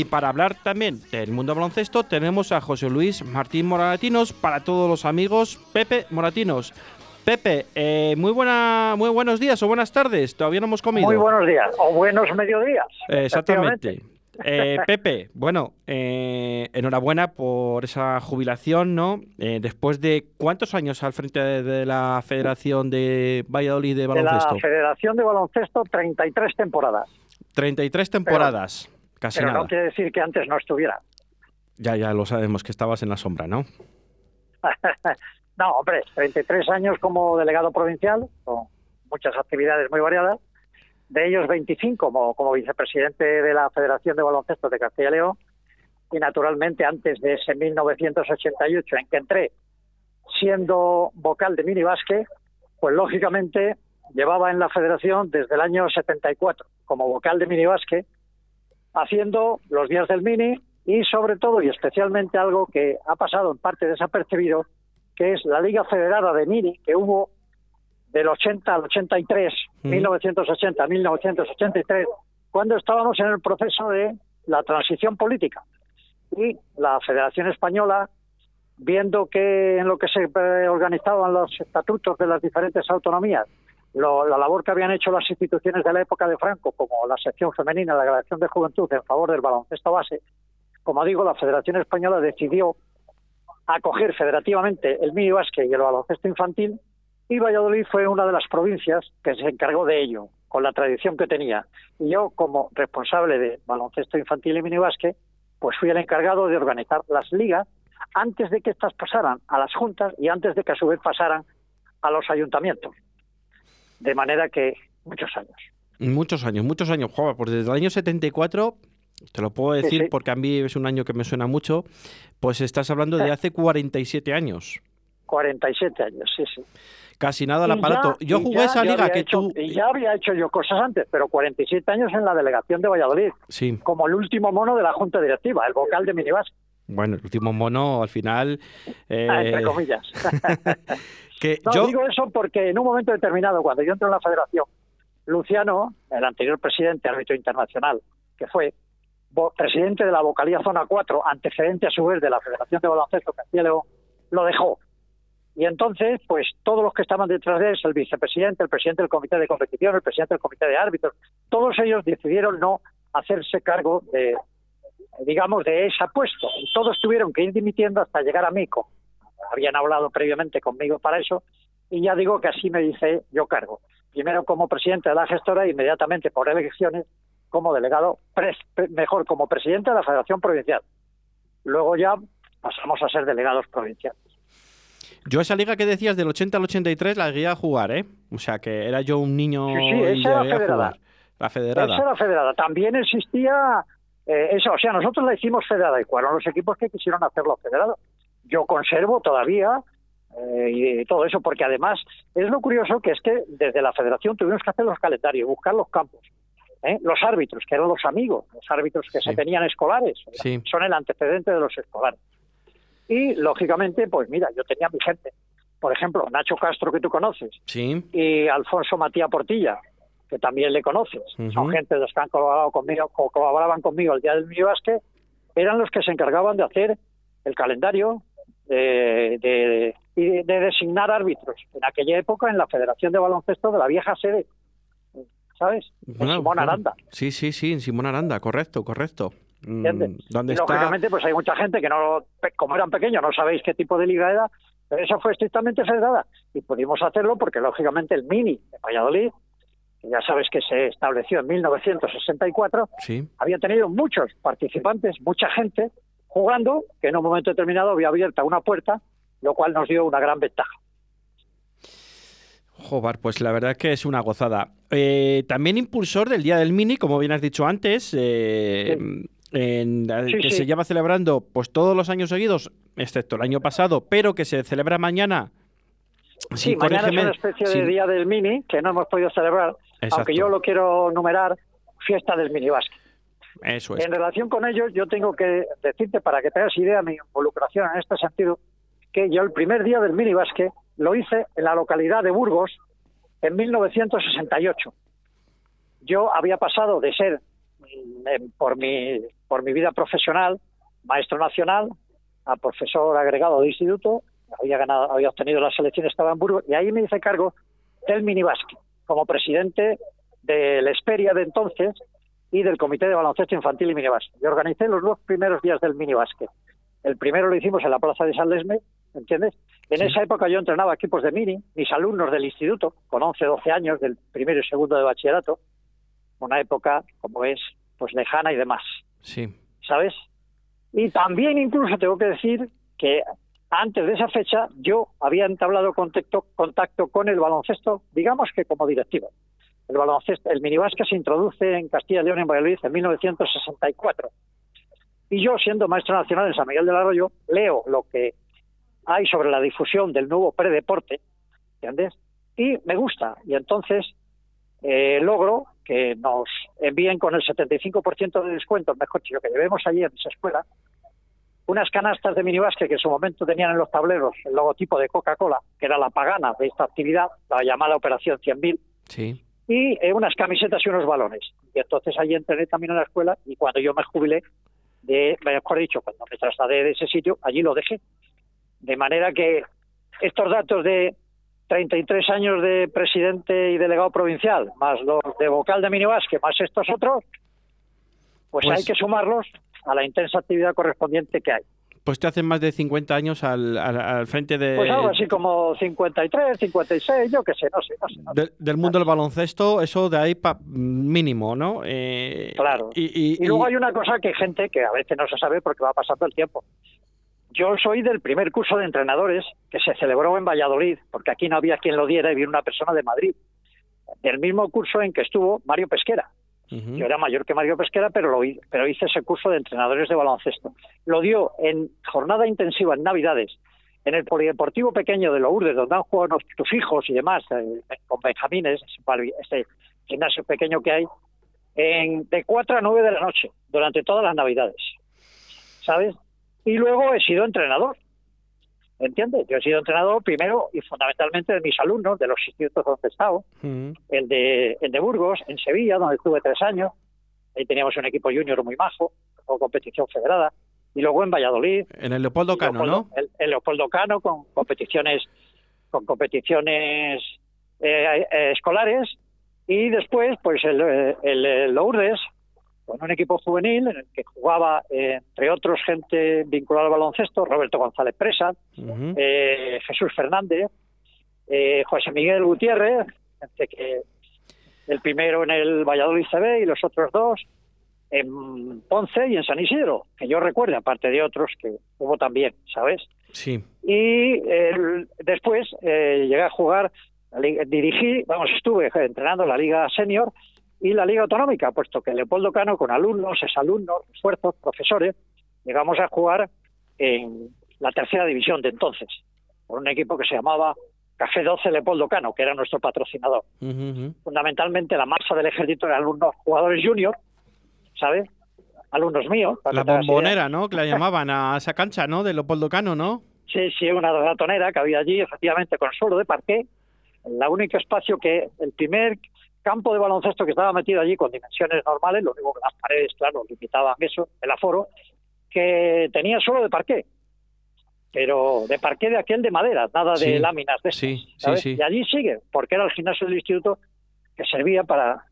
Y para hablar también del mundo baloncesto tenemos a José Luis Martín Moratinos para todos los amigos Pepe Moratinos. Pepe, eh, muy buena, muy buenos días o buenas tardes. Todavía no hemos comido. Muy buenos días o buenos mediodías. exactamente. Eh, Pepe, bueno, eh, enhorabuena por esa jubilación, ¿no? después de cuántos años al frente de, la Federación de Valladolid de Baloncesto. De la Federación de Baloncesto, 33 temporadas. 33 temporadas. Pero no quiere decir que antes no estuviera. Ya, ya lo sabemos que estabas en la sombra, ¿no? no, hombre, 33 años como delegado provincial, con muchas actividades muy variadas, de ellos 25 como, como vicepresidente de la Federación de Baloncesto de Castilla y León, y naturalmente antes de ese 1988 en que entré siendo vocal de mini pues lógicamente llevaba en la federación desde el año 74 como vocal de mini haciendo los días del Mini y sobre todo y especialmente algo que ha pasado en parte desapercibido, que es la Liga Federada de Mini que hubo del 80 al 83, 1980 1983, cuando estábamos en el proceso de la transición política. Y la Federación Española, viendo que en lo que se organizaban los estatutos de las diferentes autonomías la labor que habían hecho las instituciones de la época de Franco, como la sección femenina, la Grabación de Juventud en favor del baloncesto base, como digo, la Federación Española decidió acoger federativamente el mini básquet y el baloncesto infantil y Valladolid fue una de las provincias que se encargó de ello, con la tradición que tenía. Y yo, como responsable de baloncesto infantil y mini básquet, pues fui el encargado de organizar las ligas antes de que estas pasaran a las juntas y antes de que a su vez pasaran a los ayuntamientos de manera que muchos años. Muchos años, muchos años, Juan, pues desde el año 74, te lo puedo decir porque a mí es un año que me suena mucho, pues estás hablando de hace 47 años. 47 años, sí, sí. Casi nada al aparato. yo jugué esa liga que tú... Y ya había hecho yo cosas antes, pero 47 años en la delegación de Valladolid. Sí. Como el último mono de la Junta Directiva, el vocal de Minibas. Bueno, el último mono al final... Ah, entre eh, comillas. Que no, yo... digo eso porque en un momento determinado, cuando yo entré en la federación, Luciano, el anterior presidente árbitro internacional, que fue presidente de la vocalía Zona 4, antecedente a su vez de la Federación de Baloncesto Castilla y León, lo dejó. Y entonces, pues todos los que estaban detrás de él, el vicepresidente, el presidente del comité de competición, el presidente del comité de árbitros, todos ellos decidieron no hacerse cargo de, digamos, de ese puesto. Y todos tuvieron que ir dimitiendo hasta llegar a Mico habían hablado previamente conmigo para eso, y ya digo que así me dice yo cargo. Primero como presidente de la gestora e inmediatamente por elecciones como delegado, mejor como presidente de la Federación Provincial. Luego ya pasamos a ser delegados provinciales. Yo esa liga que decías del 80 al 83 la guía a jugar, ¿eh? O sea, que era yo un niño sí, sí, esa era federada. La federada. Esa era federada. También existía eh, eso, o sea, nosotros la hicimos federada y fueron los equipos que quisieron hacerlo federado yo conservo todavía eh, y todo eso, porque además es lo curioso que es que desde la federación tuvimos que hacer los calendarios, buscar los campos. ¿eh? Los árbitros, que eran los amigos, los árbitros que se tenían escolares, son el antecedente de los escolares. Y lógicamente, pues mira, yo tenía mi gente. Por ejemplo, Nacho Castro, que tú conoces, sí. y Alfonso Matías Portilla, que también le conoces. Son gente de los que han colaborado conmigo, colaboraban conmigo el día del mi eran los que se encargaban de hacer el calendario, de, de, designar árbitros. En aquella época, en la Federación de Baloncesto de la vieja sede, ¿sabes? En Simón Aranda. Sí, sí, sí, en Simón Aranda, correcto, correcto. Mm, ¿Dónde lógicamente, pues hay mucha gente que no, como eran pequeños, no sabéis qué tipo de liga era, pero esa fue estrictamente federada. Y pudimos hacerlo porque, lógicamente, el Mini de Valladolid, ya sabes que se estableció en 1964, sí. había tenido muchos participantes, mucha gente, jugando, que en un momento determinado había abierta una puerta, lo cual nos dio una gran ventaja. Jobar, pues la verdad que es una gozada. Eh, también impulsor del Día del Mini, como bien has dicho antes, eh, que se lleva celebrando pues todos los años seguidos, excepto el año pasado, pero que se celebra mañana. Sí, mañana es una especie de Día del Mini que no hemos podido celebrar, aunque yo lo quiero numerar Fiesta del Mini Básquet. En relación con ello, yo tengo que decirte, para que tengas idea de mi involucración en este sentido, que yo el primer día del minibásquet lo hice en la localidad de Burgos en 1968. Yo había pasado de ser, por mi por mi vida profesional, maestro nacional, a profesor agregado de instituto, había ganado, había obtenido las elecciones de Hamburgo, y ahí me hice cargo del minibásquet, como presidente de la Esperia de entonces y del Comité de Baloncesto Infantil y Minibásquet. Yo organicé los dos primeros días del minibásquet. El primero lo hicimos en la Plaza de San Lesme, ¿entiendes? En esa época yo entrenaba equipos de mini, mis alumnos del instituto, con 11, 12 años, del primero y segundo de bachillerato, una época, como es, pues lejana y demás. Sí. ¿Sabes? Y también incluso tengo que decir que antes de esa fecha yo había entablado contacto, contacto con el baloncesto, digamos que como directivo. El baloncesto, el minibásquet se introduce en Castilla y León en Valladolid en 1964. Y yo, siendo maestro nacional en San Miguel del Arroyo, leo lo que hay sobre la difusión del nuevo predeporte, ¿entiendes? Y me gusta. Y entonces eh, logro que nos envíen con el 75% de descuento, mejor dicho, que llevemos allí en esa escuela, unas canastas de minibásquet que en su momento tenían en los tableros el logotipo de Coca-Cola, que era la pagana de esta actividad, la llamada Operación 100.000, sí. y eh, unas camisetas y unos balones. Y entonces allí entré también en la escuela y cuando yo me jubilé, de, mejor dicho, cuando me trasladé de ese sitio, allí lo dejé. De manera que estos datos de 33 años de presidente y delegado provincial, más los de vocal de minibásquet, más estos otros, pues, pues, hay que sumarlos a la intensa actividad correspondiente que hay. Pues te hacen más de 50 años al, al, frente de... Pues algo así como 53, 56, yo qué sé, no sé. No sé, del mundo del baloncesto, eso de ahí pa, mínimo, ¿no? Eh, claro. Y, y, luego hay una cosa que hay gente que a veces no se sabe porque va pasando el tiempo. Yo soy del primer curso de entrenadores que se celebró en Valladolid, porque aquí no había quien lo diera y vino una persona de Madrid. Del mismo curso en que estuvo Mario Pesquera. Yo era mayor que Mario Pesquera, pero, lo, pero hice ese curso de entrenadores de baloncesto. Lo dio en jornada intensiva en Navidades, en el Polideportivo Pequeño de Lourdes, donde han jugado tus hijos y demás, eh, con Benjamines, ese gimnasio pequeño que hay, en, de 4 a 9 de la noche, durante todas las Navidades. ¿Sabes? Y luego he sido entrenador. ¿Entiendes? Yo he sido entrenador primero y fundamentalmente de mis alumnos, de los institutos donde he estado, el, de, el de Burgos, en Sevilla, donde estuve tres años. Ahí teníamos un equipo junior muy majo, con competición federada. Y luego en Valladolid. En el Leopoldo Cano, ¿no? El, Leopoldo Cano, con competiciones, con competiciones eh, eh, escolares. Y después, pues el, el Lourdes, con un equipo juvenil en el que jugaba, eh, entre otros, gente vinculada al baloncesto, Roberto González Presa, eh, Jesús Fernández, eh, José Miguel Gutiérrez, que el primero en el Valladolid CB y los otros dos en Ponce y en San Isidro, que yo recuerdo, aparte de otros que hubo también, ¿sabes? Sí. Y después llegué a jugar, dirigí, vamos, estuve entrenando la Liga Senior y la Liga Autonómica, puesto que Leopoldo Cano, con alumnos, exalumnos, esfuerzos, profesores, llegamos a jugar en la tercera división de entonces, por un equipo que se llamaba Café 12 Leopoldo Cano, que era nuestro patrocinador. Fundamentalmente la masa del ejército de alumnos jugadores junior, ¿sabes? Alumnos míos. La bombonera, ¿no? Que la llamaban a esa cancha, ¿no? De Leopoldo Cano, ¿no? Sí, sí, una ratonera que había allí, efectivamente, con suelo de parqué. El único espacio que, el primer campo de baloncesto que estaba metido allí con dimensiones normales, lo único que las paredes, claro, limitaban eso, el aforo, que tenía solo de parqué, pero de parqué de aquel de madera, nada de láminas de sí, Y allí sigue, porque era el gimnasio del instituto que servía para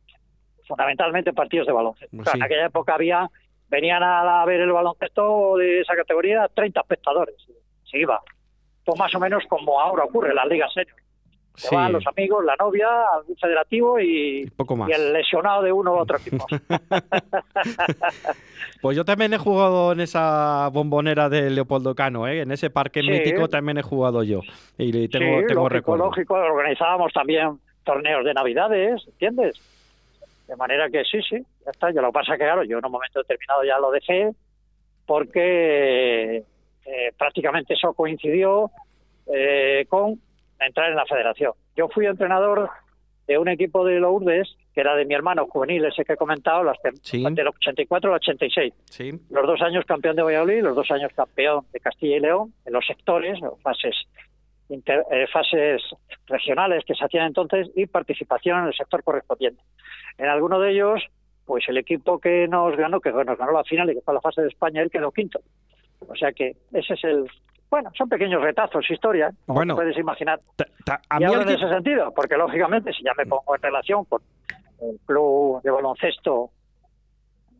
fundamentalmente partidos de baloncesto. Pues en aquella época había, venían a ver el baloncesto de esa categoría 30 espectadores, se iba. Pues más o menos como ahora ocurre en la Liga Senior van los amigos, la novia, algún federativo y, y el lesionado de uno u otro equipo. pues yo también he jugado en esa bombonera de Leopoldo Cano, ¿eh? en ese parque mítico también he jugado yo. Y tengo, tengo lógico, lógico, organizábamos también torneos de navidades, ¿entiendes? De manera que sí, sí, ya está. Yo lo que pasa que, claro, yo en un momento determinado ya lo dejé porque eh, prácticamente eso coincidió eh, con entrar en la federación. Yo fui entrenador de un equipo de Lourdes, que era de mi hermano juvenil, ese que he comentado, las del 84 al 86. Los dos años campeón de Valladolid, los dos años campeón de Castilla y León, en los sectores, fases, eh, fases regionales que se hacían entonces y participación en el sector correspondiente. En alguno de ellos, pues el equipo que nos ganó, que nos ganó la final y que fue la fase de España, él quedó quinto. O sea que ese es el... Bueno, son pequeños retazos, historia, como bueno, puedes imaginar. y hablo en ese sentido, porque lógicamente si ya me pongo en relación con el club de baloncesto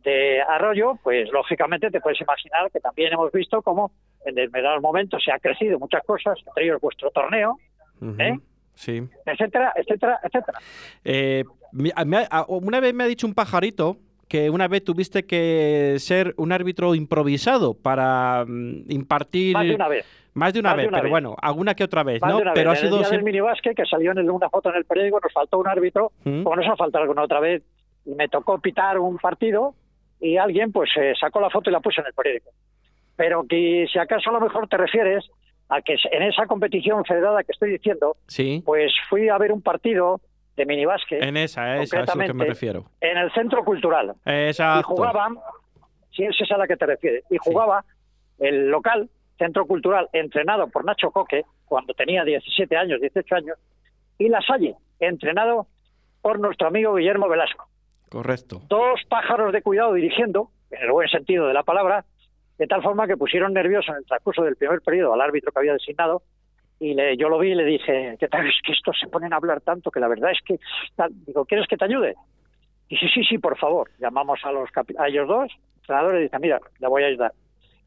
de Arroyo, pues lógicamente te puedes imaginar que también hemos visto cómo en determinados momentos se ha crecido muchas cosas, entre ellos vuestro torneo, ¿eh? sí. etcétera, etcétera, etcétera. Eh, una vez me ha dicho un pajarito que una vez tuviste que ser un árbitro improvisado para mm, impartir... Más de una vez. Más de una, vez, pero bueno, alguna que otra vez, ¿no? Pero ha sido el día del minibásquet, que salió en una foto en el periódico, nos faltó un árbitro, ¿Mm? como nos ha faltado alguna otra vez, y me tocó pitar un partido y alguien pues eh, sacó la foto y la puso en el periódico. Pero que si acaso a lo mejor te refieres a que en esa competición federada que estoy diciendo, sí. pues fui a ver un partido de minibásquet. En esa, esa es a que me refiero. En el centro cultural. Exacto. Y jugaban, si es esa a la que te refieres, y jugaba el local, centro cultural, entrenado por Nacho Coque, cuando tenía 17 años, 18 años, y La Salle, entrenado por nuestro amigo Guillermo Velasco. Correcto. Dos pájaros de cuidado dirigiendo, en el buen sentido de la palabra, de tal forma que pusieron nervioso en el transcurso del primer periodo al árbitro que había designado y le, yo lo vi y le dije, ¿qué tal? Es que estos se ponen a hablar tanto que la verdad es que, digo, ¿quieres que te ayude? Y sí, sí, sí, por favor. Llamamos a los a ellos dos, entrenadores, y dice, mira, le voy a ayudar.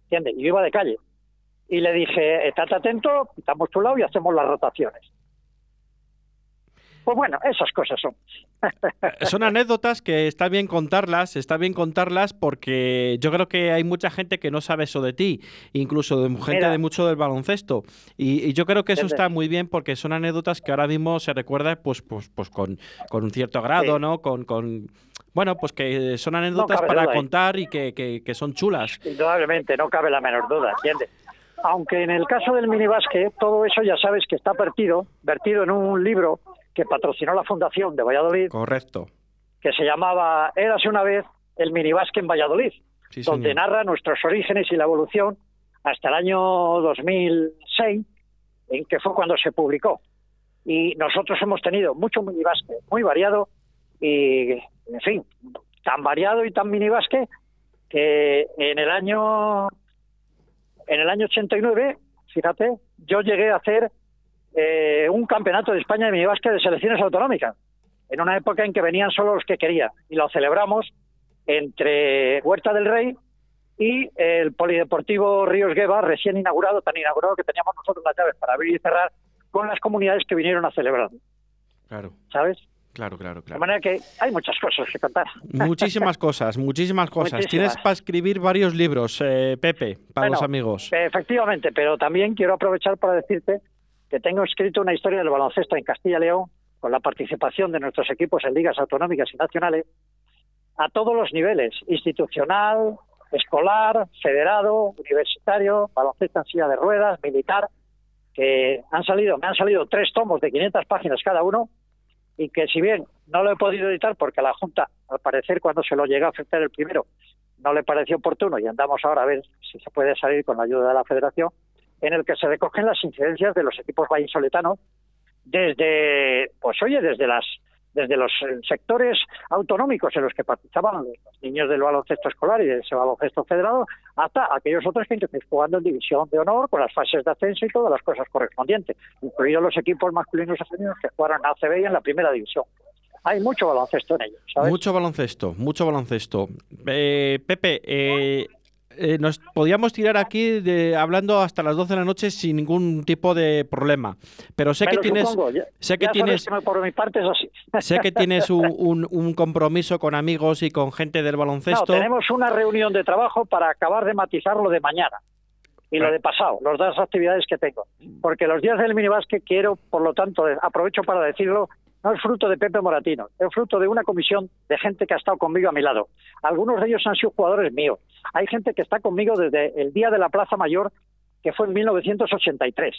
¿Entiendes? Y yo iba de calle. Y le dije, estate atento, estamos tu lado y hacemos las rotaciones. Pues bueno, esas cosas son. Son anécdotas que está bien contarlas, está bien contarlas porque yo creo que hay mucha gente que no sabe eso de ti, incluso de gente de mucho del baloncesto. Y, yo creo que eso está muy bien porque son anécdotas que ahora mismo se recuerda pues, pues, pues con, con un cierto grado, ¿no? Con, con, bueno, pues que son anécdotas para contar y que, que, son chulas. Indudablemente, no cabe la menor duda, ¿entiendes? Aunque en el caso del minibásquet, todo eso ya sabes que está vertido, vertido en un libro que patrocinó la Fundación de Valladolid. Correcto. Que se llamaba Érase una vez el minibasque en Valladolid, donde narra nuestros orígenes y la evolución hasta el año 2006, en que fue cuando se publicó. Y nosotros hemos tenido mucho minibasque, muy variado, y, en fin, tan variado y tan minibasque que en el año en el año 89, fíjate, yo llegué a hacer eh, un campeonato de España de minibásquet de selecciones autonómicas, en una época en que venían solo los que querían, y lo celebramos entre Huerta del Rey y el Polideportivo Ríos Gueva, recién inaugurado, tan inaugurado que teníamos nosotros las llaves para abrir y cerrar, con las comunidades que vinieron a celebrar. Claro. ¿Sabes? Claro, claro, claro. De manera que hay muchas cosas que contar. Muchísimas cosas, muchísimas cosas. Tienes para escribir varios libros, eh, Pepe, para los amigos. Efectivamente, pero también quiero aprovechar para decirte que tengo escrito una historia del baloncesto en Castilla y León, con la participación de nuestros equipos en ligas autonómicas y nacionales, a todos los niveles, institucional, escolar, federado, universitario, baloncesto en silla de ruedas, militar, que han salido, me han salido tres tomos de 500 páginas cada uno, y que si bien no lo he podido editar porque la Junta, al parecer, cuando se lo llega a ofrecer el primero, no le pareció oportuno y andamos ahora a ver si se puede salir con la ayuda de la Federación, en el que se recogen las incidencias de los equipos vallisoletanos desde, pues oye, desde las desde los sectores autonómicos en los que participaban los niños del baloncesto escolar y de ese baloncesto federado, hasta aquellos otros que están jugando en división de honor con las fases de ascenso y todas las cosas correspondientes, incluidos los equipos masculinos y femeninos que jugaron en ACB y en la primera división. Hay mucho baloncesto en ellos. Mucho baloncesto, mucho baloncesto. Eh, Pepe, eh, eh, nos podíamos tirar aquí de, hablando hasta las 12 de la noche sin ningún tipo de problema. Pero sé que tienes, sé que tienes, por mi parte es así. sé que tienes un, un, compromiso con amigos y con gente del baloncesto. No, tenemos una reunión de trabajo para acabar de matizar lo de mañana y lo de pasado, las dos actividades que tengo. Porque los días del minibásquet quiero, por lo tanto, aprovecho para decirlo, no es fruto de Pepe Moratino, es fruto de una comisión de gente que ha estado conmigo a mi lado. Algunos de ellos han sido jugadores míos. Hay gente que está conmigo desde el día de la Plaza Mayor, que fue en 1983.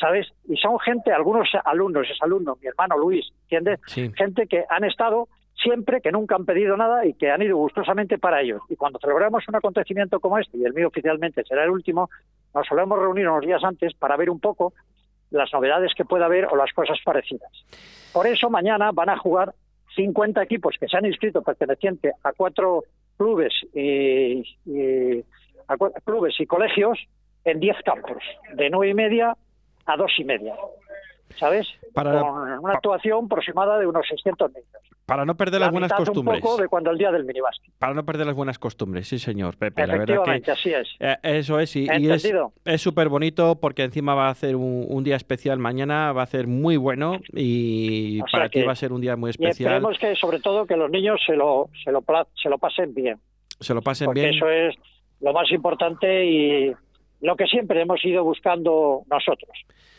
¿Sabes? Y son gente, algunos alumnos, es alumno, mi hermano Luis, ¿entiendes? Gente que han estado siempre, que nunca han pedido nada y que han ido gustosamente para ellos. Y cuando celebramos un acontecimiento como este, y el mío oficialmente será el último, nos solemos reunir unos días antes para ver un poco las novedades que pueda haber o las cosas parecidas. Por eso mañana van a jugar 50 equipos que se han inscrito pertenecientes a cuatro clubes y, a clubes y colegios en 10 campos, de nueve y media a dos y media. ¿sabes? Para, Con una actuación aproximada de unos 600 metros. Para no perder las buenas costumbres. Un poco de cuando el día del minibásquet. Para no perder las buenas costumbres, sí, señor, Pepe. Efectivamente, así es. Eh, eso es, y, y es súper bonito porque encima va a hacer un, día especial mañana, va a ser muy bueno y para ti va a ser un día muy especial. Y esperemos que, sobre todo, que los niños se lo, se lo, se lo pasen bien. Se lo pasen bien. Eso es lo más importante y lo que siempre hemos ido buscando nosotros.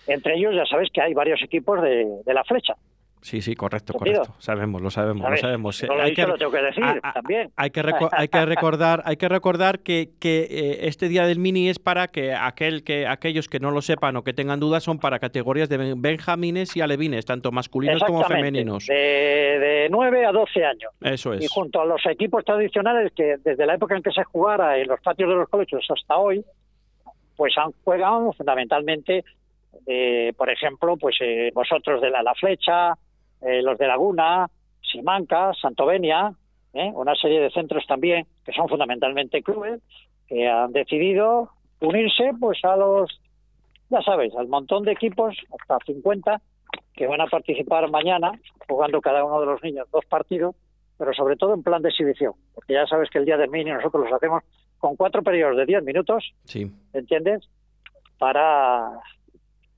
Entre ellos ya sabes que hay varios equipos de, la flecha. Sí, sí, correcto, correcto. Sabemos, lo sabemos, lo sabemos. hay que, tengo que decir también. Hay que, hay que recordar, hay que recordar que, que eh, este día del mini es para que aquel que aquellos que no lo sepan o que tengan dudas son para categorías de benjamines y alevines, tanto masculinos como femeninos. De, de 9 a 12 años. Eso es. Y junto a los equipos tradicionales que desde la época en que se jugara en los patios de los colegios hasta hoy, pues han jugado fundamentalmente, eh, por ejemplo, pues eh, vosotros de la, la Flecha, eh, los de Laguna, Simanca, Santovenia, una serie de centros también que son fundamentalmente clubes que han decidido unirse pues a los, ya sabes, al montón de equipos, hasta 50, que van a participar mañana, jugando cada uno de los niños dos partidos, pero sobre todo en plan de exhibición, porque ya sabes que el día del mini nosotros los hacemos con cuatro periodos de diez minutos, sí. ¿entiendes? Para,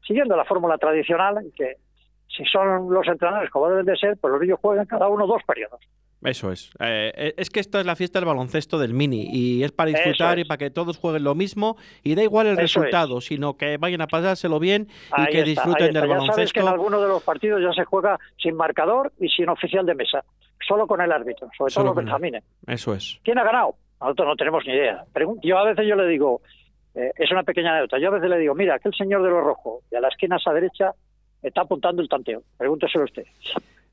siguiendo la fórmula tradicional, que si son los entrenadores como deben de ser, pues los niños juegan cada uno dos periodos. Eso es. Eh, es que esta es la fiesta del baloncesto del mini y es para disfrutar y para que todos jueguen lo mismo y da igual el resultado, sino que vayan a pasárselo bien y que disfruten del baloncesto. Sabes que en algunos de los partidos ya se juega sin marcador y sin oficial de mesa, solo con el árbitro, sobre todo los benjamines. Eso es. ¿Quién ha ganado? Nosotros no tenemos ni idea. Yo a veces yo le digo, eh, es una pequeña anécdota, yo a veces le digo, mira, aquel señor de los rojos, de a la esquina a esa derecha, está apuntando el tanteo. Pregúnteselo usted.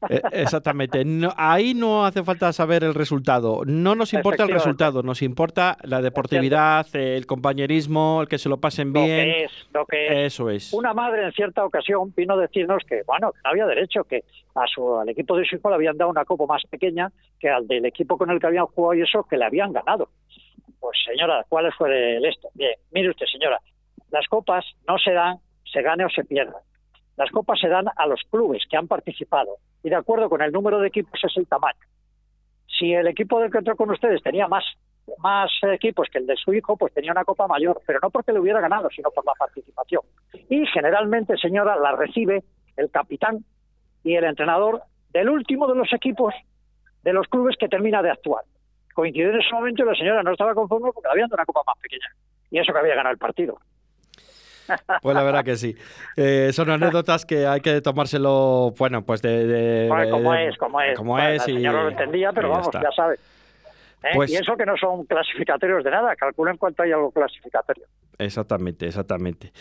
Eh, exactamente. ahí no hace falta saber el resultado. No nos importa el resultado, nos importa la deportividad, el compañerismo, el que se lo pasen bien. es, lo que Eso es. Una madre en cierta ocasión vino a decirnos que, bueno, que no había derecho, que a su, al equipo de su hijo le habían dado una copa más pequeña que al del equipo con el que habían jugado y eso que le habían ganado. Pues señora, ¿cuál fue el esto? Bien, mire usted, señora, las copas no se dan, se gane o se pierda. Las copas se dan a los clubes que han participado y de acuerdo con el número de equipos es el tamaño. Si el equipo del que entró con ustedes tenía más, más equipos que el de su hijo, pues tenía una copa mayor, pero no porque le hubiera ganado, sino por la participación. Y generalmente, señora, la recibe el capitán y el entrenador del último de los equipos de los clubes que termina de actuar. Coincidió en ese momento y la señora no estaba conforme porque había una copa más pequeña. Y eso que había ganado el partido. Pues la verdad que sí. Eh, son anécdotas que hay que tomárselo, bueno, pues de... como es, como es. Como es el señor no lo entendía, pero vamos, ya sabe. ¿Eh? Pues y eso que no son clasificatorios de nada, calculen cuánto hay algo clasificatorio. Exactamente, exactamente.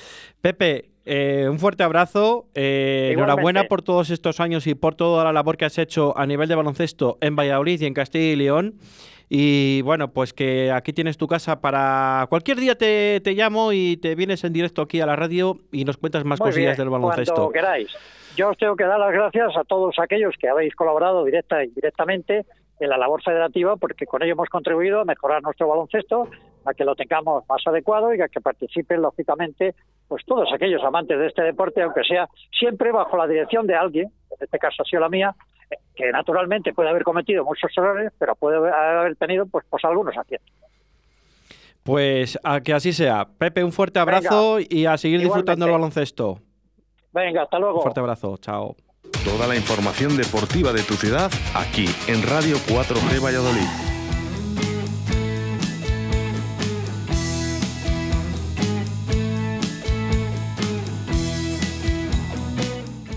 Pepe, eh, un fuerte abrazo. enhorabuena por todos estos años y por toda la labor que has hecho a nivel de baloncesto en Valladolid y en Castilla y León. Y bueno, pues que aquí tienes tu casa para... Cualquier día te, te llamo y te vienes en directo aquí a la radio y nos cuentas más cosillas del baloncesto. Cuando queráis. Yo os tengo que dar las gracias a todos aquellos que habéis colaborado directa e indirectamente en la labor federativa, porque con ello hemos contribuido a mejorar nuestro baloncesto, a que lo tengamos más adecuado y a que participen, lógicamente, pues todos aquellos amantes de este deporte, aunque sea siempre bajo la dirección de alguien, en este caso ha sido la mía, que naturalmente puede haber cometido muchos errores, pero puede haber tenido pues, pues algunos aciertos. Pues a que así sea. Pepe, un fuerte abrazo y a seguir disfrutando el baloncesto. Venga, hasta luego. Un fuerte abrazo, chao. Toda la información deportiva de tu ciudad aquí en Radio 4G Valladolid.